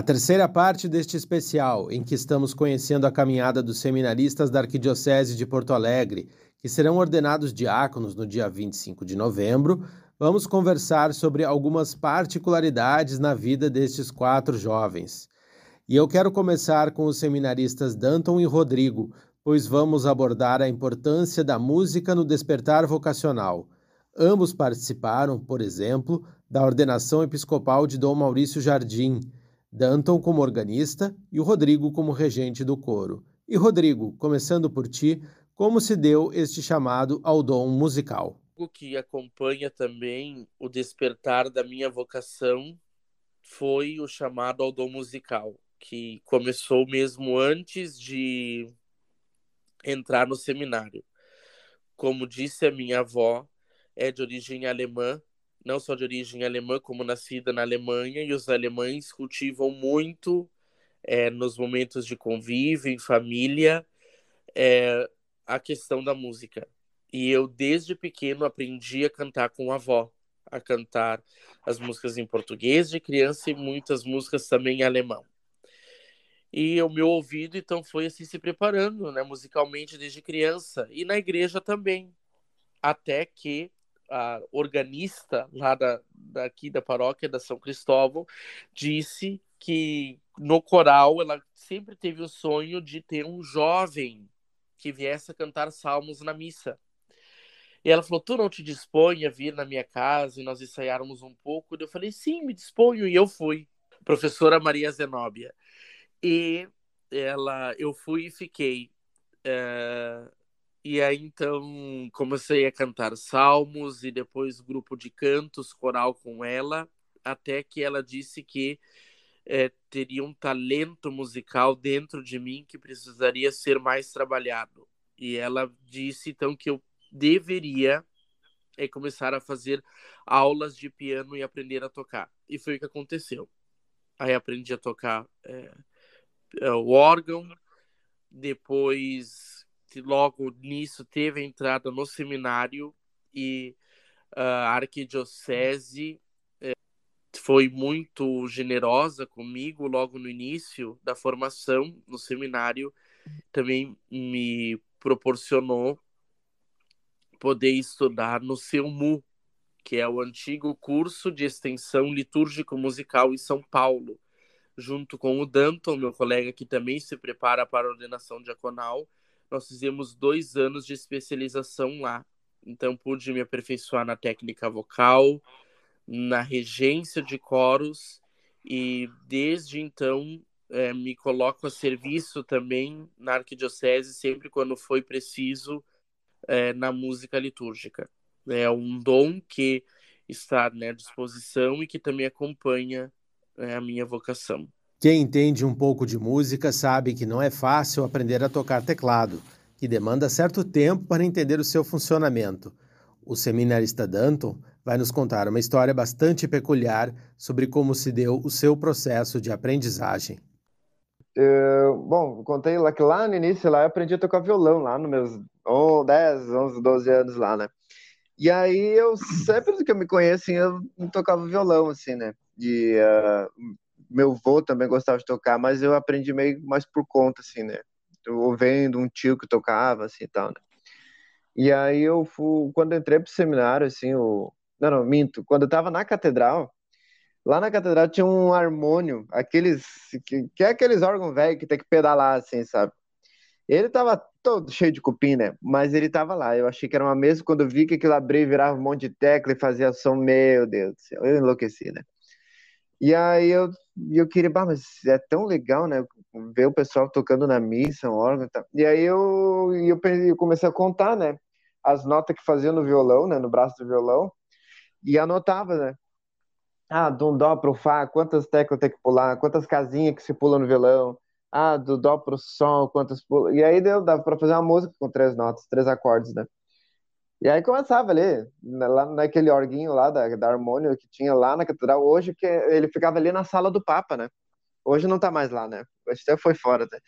Na terceira parte deste especial, em que estamos conhecendo a caminhada dos seminaristas da Arquidiocese de Porto Alegre, que serão ordenados diáconos no dia 25 de novembro, vamos conversar sobre algumas particularidades na vida destes quatro jovens. E eu quero começar com os seminaristas Danton e Rodrigo, pois vamos abordar a importância da música no despertar vocacional. Ambos participaram, por exemplo, da ordenação episcopal de Dom Maurício Jardim Danton como organista e o Rodrigo como regente do coro. E Rodrigo, começando por ti, como se deu este chamado ao dom musical? O que acompanha também o despertar da minha vocação foi o chamado ao dom musical, que começou mesmo antes de entrar no seminário. Como disse a minha avó, é de origem alemã não só de origem alemã, como nascida na Alemanha, e os alemães cultivam muito é, nos momentos de convívio, em família, é, a questão da música. E eu, desde pequeno, aprendi a cantar com a avó, a cantar as músicas em português de criança e muitas músicas também em alemão. E o meu ouvido, então, foi assim se preparando, né, musicalmente desde criança. E na igreja também. Até que a organista lá da, daqui da paróquia da São Cristóvão disse que no coral ela sempre teve o sonho de ter um jovem que viesse a cantar salmos na missa. E ela falou: Tu não te dispõe a vir na minha casa e nós ensaiarmos um pouco? E eu falei: Sim, me disponho. E eu fui. Professora Maria Zenóbia. E ela, eu fui e fiquei. É, e aí então comecei a cantar salmos e depois grupo de cantos, coral com ela, até que ela disse que é, teria um talento musical dentro de mim que precisaria ser mais trabalhado. E ela disse então que eu deveria é, começar a fazer aulas de piano e aprender a tocar. E foi o que aconteceu. Aí aprendi a tocar é, o órgão, depois logo nisso teve a entrada no seminário e a arquidiocese é, foi muito generosa comigo logo no início da formação no seminário também me proporcionou poder estudar no CEUMU, que é o antigo curso de extensão litúrgico musical em São Paulo, junto com o Danton, meu colega que também se prepara para a ordenação diaconal, nós fizemos dois anos de especialização lá. Então, pude me aperfeiçoar na técnica vocal, na regência de coros, e desde então é, me coloco a serviço também na arquidiocese, sempre quando foi preciso, é, na música litúrgica. É um dom que está né, à disposição e que também acompanha é, a minha vocação. Quem entende um pouco de música sabe que não é fácil aprender a tocar teclado, que demanda certo tempo para entender o seu funcionamento. O seminarista Danton vai nos contar uma história bastante peculiar sobre como se deu o seu processo de aprendizagem. Uh, bom, contei lá que lá no início lá eu aprendi a tocar violão, lá nos meus oh, 10, 11, 12 anos lá, né? E aí eu sempre que eu me conheço, assim, eu tocava violão, assim, né? De, uh, meu avô também gostava de tocar, mas eu aprendi meio mais por conta, assim, né? Eu vendo um tio que tocava, assim, e tal, né? E aí eu fui, quando eu entrei pro seminário, assim, o... Não, não, minto. Quando eu tava na catedral, lá na catedral tinha um harmônio, aqueles... Que, que é aqueles órgãos velhos que tem que pedalar, assim, sabe? Ele tava todo cheio de cupim, né? Mas ele tava lá. Eu achei que era uma mesa. Quando eu vi que aquilo abria e virava um monte de tecla e fazia som, meu Deus do céu, eu enlouqueci, né? E aí eu, eu queria, bah, mas é tão legal, né? Ver o pessoal tocando na missa, um órgão e tal. E aí eu, eu, eu comecei a contar, né? As notas que fazia no violão, né? No braço do violão. E anotava, né? Ah, do dó pro fá, quantas teclas tem que pular, quantas casinhas que se pula no violão. Ah, do dó pro sol, quantas pula. E aí deu, dava pra fazer uma música com três notas, três acordes, né? E aí começava ali, lá naquele orguinho lá da, da harmônia que tinha lá na catedral, hoje que ele ficava ali na sala do Papa, né? Hoje não tá mais lá, né? Hoje até foi fora, né?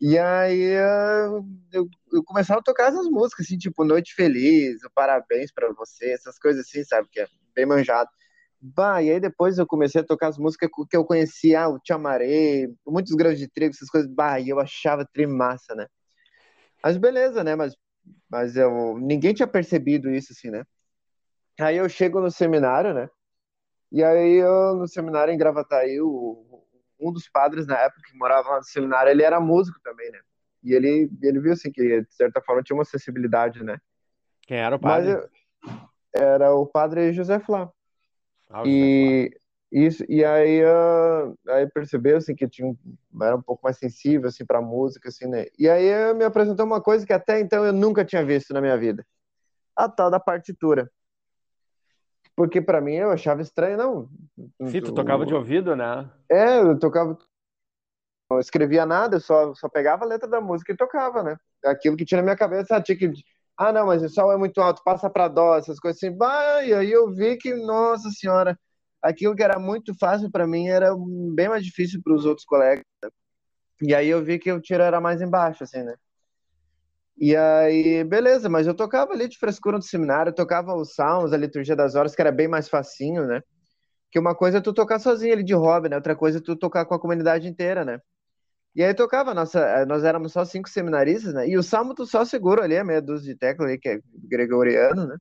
E aí eu, eu começava a tocar essas músicas, assim, tipo Noite Feliz, Parabéns para Você, essas coisas assim, sabe? Que é bem manjado. Bah, e aí depois eu comecei a tocar as músicas que eu conhecia, ah, o Chamaré, muitos grãos de trigo, essas coisas, bah, e eu achava trimassa, né? Mas beleza, né? Mas, mas eu, ninguém tinha percebido isso, assim, né? Aí eu chego no seminário, né? E aí eu, no seminário em Gravataí, o, um dos padres na época que morava lá no seminário, ele era músico também, né? E ele, ele viu, assim, que de certa forma tinha uma sensibilidade, né? Quem era o padre? Eu, era o padre José Flá. Ah, e isso e aí uh, aí percebeu assim que tinha era um pouco mais sensível assim para música assim né? E aí me apresentou uma coisa que até então eu nunca tinha visto na minha vida. A tal da partitura. Porque para mim eu achava estranho não. Sim, tu tocava de ouvido né? É eu tocava não escrevia nada eu só só pegava a letra da música e tocava né? Aquilo que tinha na minha cabeça tinha que ah, não, mas o sol é muito alto, passa para dó, essas coisas assim. Bah, e aí eu vi que, nossa senhora, aquilo que era muito fácil para mim era bem mais difícil para os outros colegas. E aí eu vi que o tiro era mais embaixo, assim, né? E aí, beleza, mas eu tocava ali de frescura no seminário, tocava os salmos, a liturgia das horas, que era bem mais facinho, né? Que uma coisa é tu tocar sozinho ali de hobby, né? Outra coisa é tu tocar com a comunidade inteira, né? E aí tocava, nossa, eh, nós éramos só cinco seminaristas, né? E o salmo tu só segura ali, a meia dúzia de tecla ali, que é gregoriano, né?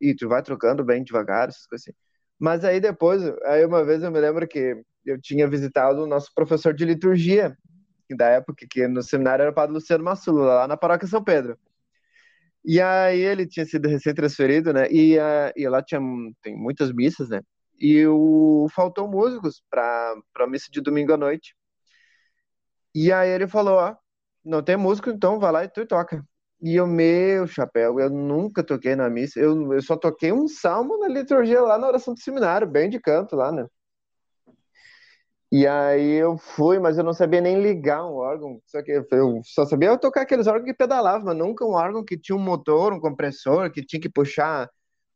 E tu vai trocando bem devagar, essas coisas assim. Mas aí depois, aí uma vez eu me lembro que eu tinha visitado o nosso professor de liturgia, da época que no seminário era o padre Luciano Massula, lá na paróquia São Pedro. E aí ele tinha sido recém-transferido, né? E, uh, e lá tinha tem muitas missas, né? E o, faltou músicos para a missa de domingo à noite. E aí ele falou, ó, não tem músico, então vai lá e tu toca. E o meu chapéu, eu nunca toquei na missa, eu, eu só toquei um salmo na liturgia lá na oração do seminário, bem de canto lá, né? E aí eu fui, mas eu não sabia nem ligar um órgão, só que eu só sabia tocar aqueles órgãos que pedalavam, mas nunca um órgão que tinha um motor, um compressor, que tinha que puxar,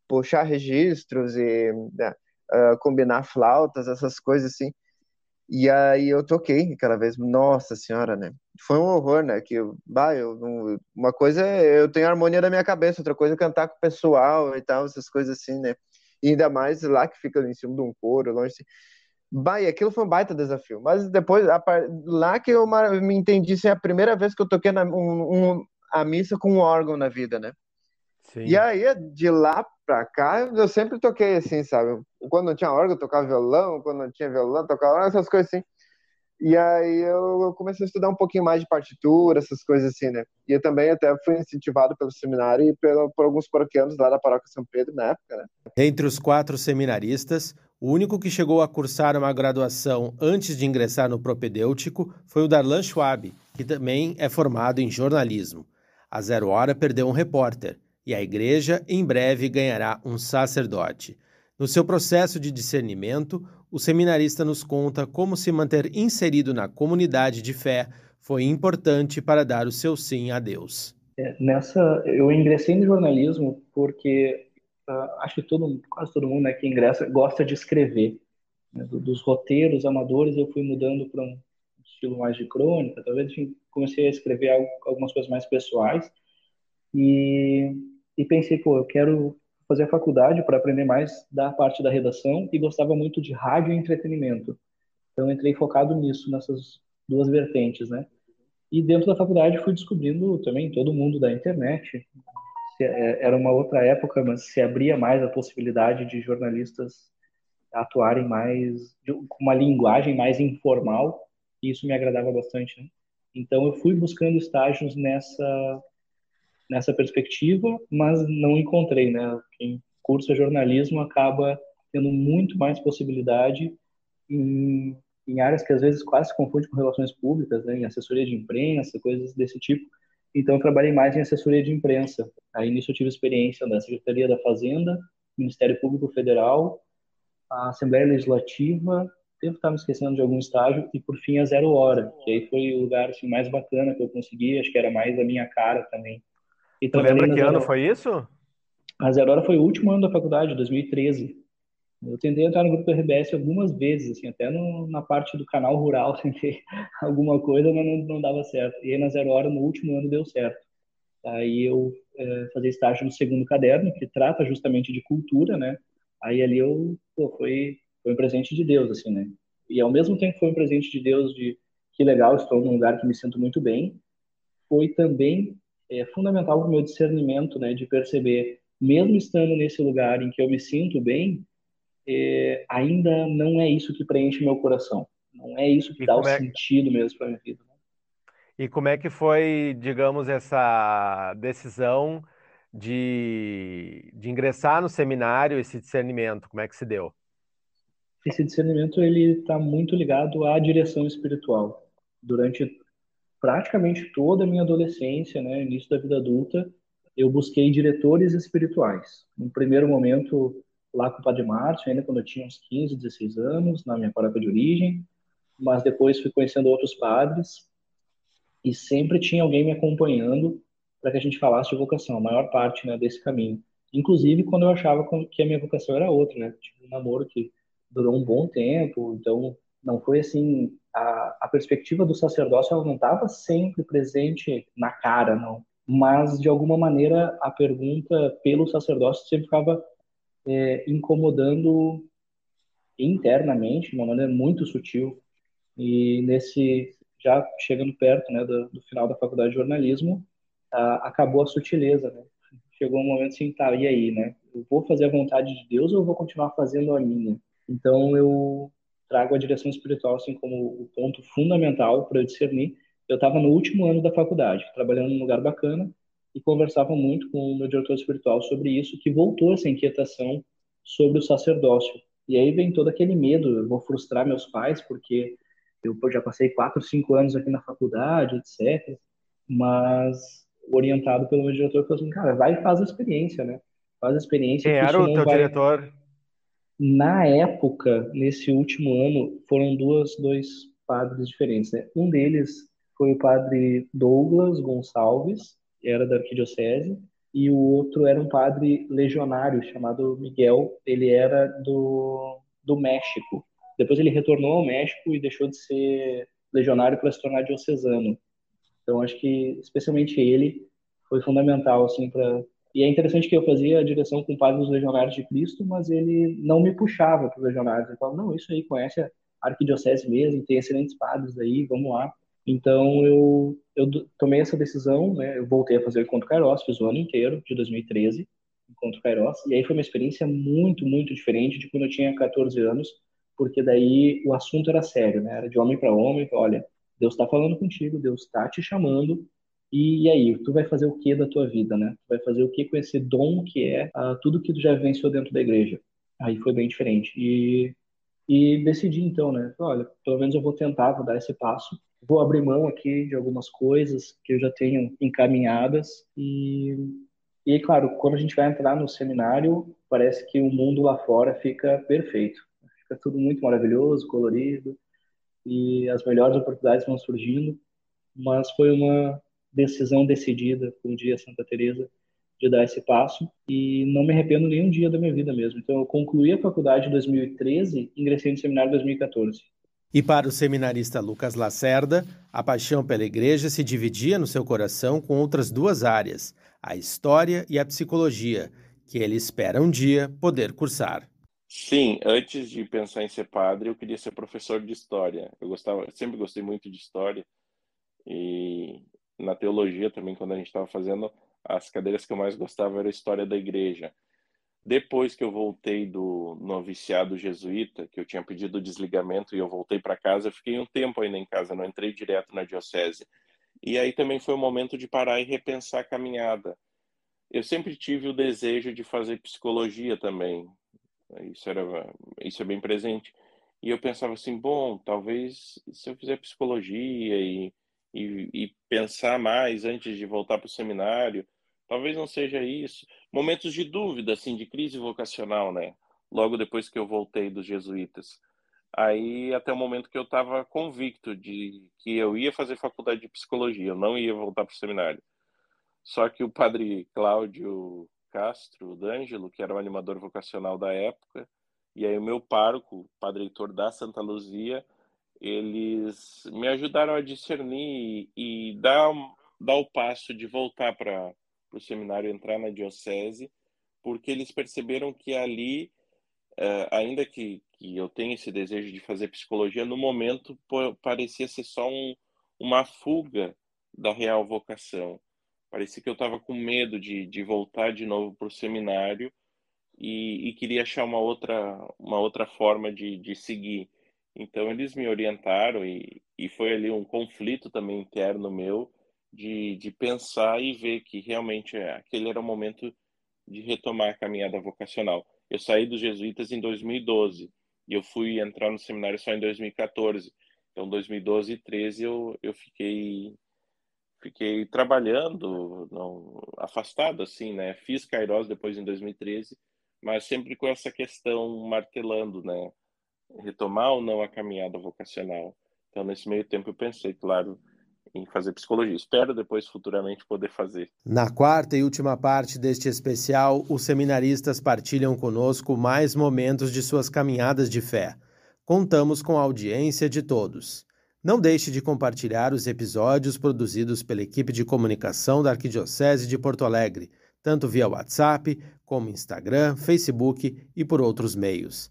puxar registros e uh, combinar flautas, essas coisas assim. E aí eu toquei aquela vez, nossa senhora, né? Foi um horror, né? Que bah, eu, uma coisa é eu tenho a harmonia da minha cabeça, outra coisa é cantar com o pessoal e tal, essas coisas assim, né? E ainda mais lá que fica em cima de um coro, longe assim. Bah, e aquilo foi um baita desafio. Mas depois, a, lá que eu me entendi, assim, é a primeira vez que eu toquei na, um, um, a missa com um órgão na vida, né? Sim. E aí, de lá pra cá, eu sempre toquei assim, sabe? Quando não tinha órgão, eu tocava violão, quando não tinha violão, eu tocava essas coisas assim. E aí eu comecei a estudar um pouquinho mais de partitura, essas coisas assim, né? E eu também até fui incentivado pelo seminário e pelo, por alguns paroquianos lá da paróquia São Pedro na época, né? Entre os quatro seminaristas, o único que chegou a cursar uma graduação antes de ingressar no propedêutico foi o Darlan Schwab, que também é formado em jornalismo. A Zero Hora perdeu um repórter, e a igreja em breve ganhará um sacerdote. No seu processo de discernimento, o seminarista nos conta como se manter inserido na comunidade de fé foi importante para dar o seu sim a Deus. É, nessa, eu ingressei no jornalismo porque uh, acho que todo, quase todo mundo né, que ingressa gosta de escrever. Né, dos roteiros amadores, eu fui mudando para um estilo mais de crônica. Talvez enfim, comecei a escrever algo, algumas coisas mais pessoais. E e pensei, pô, eu quero fazer a faculdade para aprender mais da parte da redação e gostava muito de rádio e entretenimento. Então entrei focado nisso, nessas duas vertentes, né? E dentro da faculdade fui descobrindo também todo mundo da internet. É, era uma outra época, mas se abria mais a possibilidade de jornalistas atuarem mais com uma linguagem mais informal, e isso me agradava bastante, né? Então eu fui buscando estágios nessa nessa perspectiva, mas não encontrei, né? Quem cursa jornalismo acaba tendo muito mais possibilidade em, em áreas que às vezes quase se confunde com relações públicas, né? Em assessoria de imprensa, coisas desse tipo. Então, eu trabalhei mais em assessoria de imprensa. Aí, nisso, eu tive experiência da Secretaria da Fazenda, Ministério Público Federal, a Assembleia Legislativa, devo estar me esquecendo de algum estágio, e, por fim, a Zero Hora, que aí foi o lugar assim, mais bacana que eu consegui, acho que era mais a minha cara também. E lembra que ano foi isso? A Zero Hora foi o último ano da faculdade, 2013. Eu tentei entrar no grupo do RBS algumas vezes, assim, até no, na parte do canal rural tentei alguma coisa, mas não, não dava certo. E aí na Zero Hora, no último ano, deu certo. Aí eu é, fazia estágio no segundo caderno, que trata justamente de cultura, né? Aí ali eu pô, foi, foi um presente de Deus, assim, né? E ao mesmo tempo foi um presente de Deus de que legal, estou num lugar que me sinto muito bem, foi também é, fundamental para o meu discernimento, né, de perceber, mesmo estando nesse lugar em que eu me sinto bem, é, ainda não é isso que preenche meu coração. Não é isso que e dá o é... sentido mesmo para minha vida. Né? E como é que foi, digamos, essa decisão de, de ingressar no seminário, esse discernimento? Como é que se deu? Esse discernimento ele está muito ligado à direção espiritual. Durante praticamente toda a minha adolescência, né, início da vida adulta, eu busquei diretores espirituais. No primeiro momento, lá com o Padre Márcio, ainda quando eu tinha uns 15, 16 anos, na minha paróquia de origem, mas depois fui conhecendo outros padres e sempre tinha alguém me acompanhando para que a gente falasse de vocação, a maior parte né, desse caminho. Inclusive quando eu achava que a minha vocação era outra, né? Tive um namoro que durou um bom tempo, então não foi assim a, a perspectiva do sacerdócio ela não estava sempre presente na cara, não. Mas de alguma maneira a pergunta pelo sacerdócio sempre ficava é, incomodando internamente, de uma maneira muito sutil. E nesse já chegando perto, né, do, do final da faculdade de jornalismo, a, acabou a sutileza, né? Chegou um momento assim, tá, e aí, né? Eu vou fazer a vontade de Deus ou eu vou continuar fazendo a minha? Então eu trago a direção espiritual assim como o ponto fundamental para eu discernir. Eu estava no último ano da faculdade, trabalhando num lugar bacana e conversava muito com o meu diretor espiritual sobre isso, que voltou essa inquietação sobre o sacerdócio. E aí vem todo aquele medo, eu vou frustrar meus pais porque eu já passei quatro, cinco anos aqui na faculdade, etc. Mas orientado pelo meu diretor, falou assim, cara, vai e faz a experiência, né? Faz a experiência. Quem era o teu vai... diretor? Na época, nesse último ano, foram duas, dois padres diferentes. Né? Um deles foi o padre Douglas Gonçalves, que era da arquidiocese, e o outro era um padre legionário chamado Miguel, ele era do, do México. Depois ele retornou ao México e deixou de ser legionário para se tornar diocesano. Então acho que especialmente ele foi fundamental assim para e é interessante que eu fazia a direção com o padre dos Legionários de Cristo, mas ele não me puxava para os Legionários. Ele falava, não, isso aí, conhece a arquidiocese mesmo, tem excelentes padres aí, vamos lá. Então eu, eu tomei essa decisão, né? Eu voltei a fazer o Encontro Kairos, fiz o ano inteiro de 2013, Encontro Kairos, e aí foi uma experiência muito, muito diferente de quando eu tinha 14 anos, porque daí o assunto era sério, né? Era de homem para homem, olha, Deus está falando contigo, Deus está te chamando, e, aí, tu vai fazer o que da tua vida, né? Tu vai fazer o que com esse dom que é uh, tudo que tu já venceu dentro da igreja. Aí foi bem diferente. E, e decidi então, né? Olha, pelo menos eu vou tentar, vou dar esse passo. Vou abrir mão aqui de algumas coisas que eu já tenho encaminhadas. E, e claro, quando a gente vai entrar no seminário, parece que o mundo lá fora fica perfeito. Fica tudo muito maravilhoso, colorido. E as melhores oportunidades vão surgindo. Mas foi uma, decisão decidida, como diria Santa Teresa, de dar esse passo e não me arrependo nenhum dia da minha vida mesmo. Então eu concluí a faculdade em 2013 e ingressei no seminário em 2014. E para o seminarista Lucas Lacerda, a paixão pela igreja se dividia no seu coração com outras duas áreas, a história e a psicologia, que ele espera um dia poder cursar. Sim, antes de pensar em ser padre, eu queria ser professor de história. Eu gostava, sempre gostei muito de história e na teologia também, quando a gente estava fazendo, as cadeiras que eu mais gostava era a história da igreja. Depois que eu voltei do noviciado jesuíta, que eu tinha pedido desligamento e eu voltei para casa, eu fiquei um tempo ainda em casa, não entrei direto na diocese. E aí também foi o momento de parar e repensar a caminhada. Eu sempre tive o desejo de fazer psicologia também. Isso era isso é bem presente. E eu pensava assim, bom, talvez se eu fizer psicologia e e, e pensar mais antes de voltar para o seminário. Talvez não seja isso. Momentos de dúvida, assim, de crise vocacional, né? Logo depois que eu voltei dos jesuítas. Aí, até o momento que eu estava convicto de que eu ia fazer faculdade de psicologia, eu não ia voltar para o seminário. Só que o padre Cláudio Castro D'Angelo, que era o animador vocacional da época, e aí o meu pároco, padre Heitor da Santa Luzia, eles me ajudaram a discernir e dar, dar o passo de voltar para o seminário, entrar na diocese, porque eles perceberam que ali uh, ainda que, que eu tenha esse desejo de fazer psicologia, no momento parecia ser só um, uma fuga da real vocação. Parecia que eu estava com medo de, de voltar de novo para o seminário e, e, queria achar uma outra, uma outra forma de, de seguir. Então eles me orientaram e, e foi ali um conflito também interno meu de, de pensar e ver que realmente aquele era o momento de retomar a caminhada vocacional. Eu saí dos jesuítas em 2012 e eu fui entrar no seminário só em 2014. Então, 2012 e 13 eu, eu fiquei fiquei trabalhando, não afastado assim, né? Fiz Kairos depois em 2013, mas sempre com essa questão martelando, né? Retomar ou não a caminhada vocacional. Então, nesse meio tempo eu pensei, claro, em fazer psicologia. Espero depois futuramente poder fazer. Na quarta e última parte deste especial, os seminaristas partilham conosco mais momentos de suas caminhadas de fé. Contamos com a audiência de todos. Não deixe de compartilhar os episódios produzidos pela equipe de comunicação da Arquidiocese de Porto Alegre, tanto via WhatsApp, como Instagram, Facebook e por outros meios.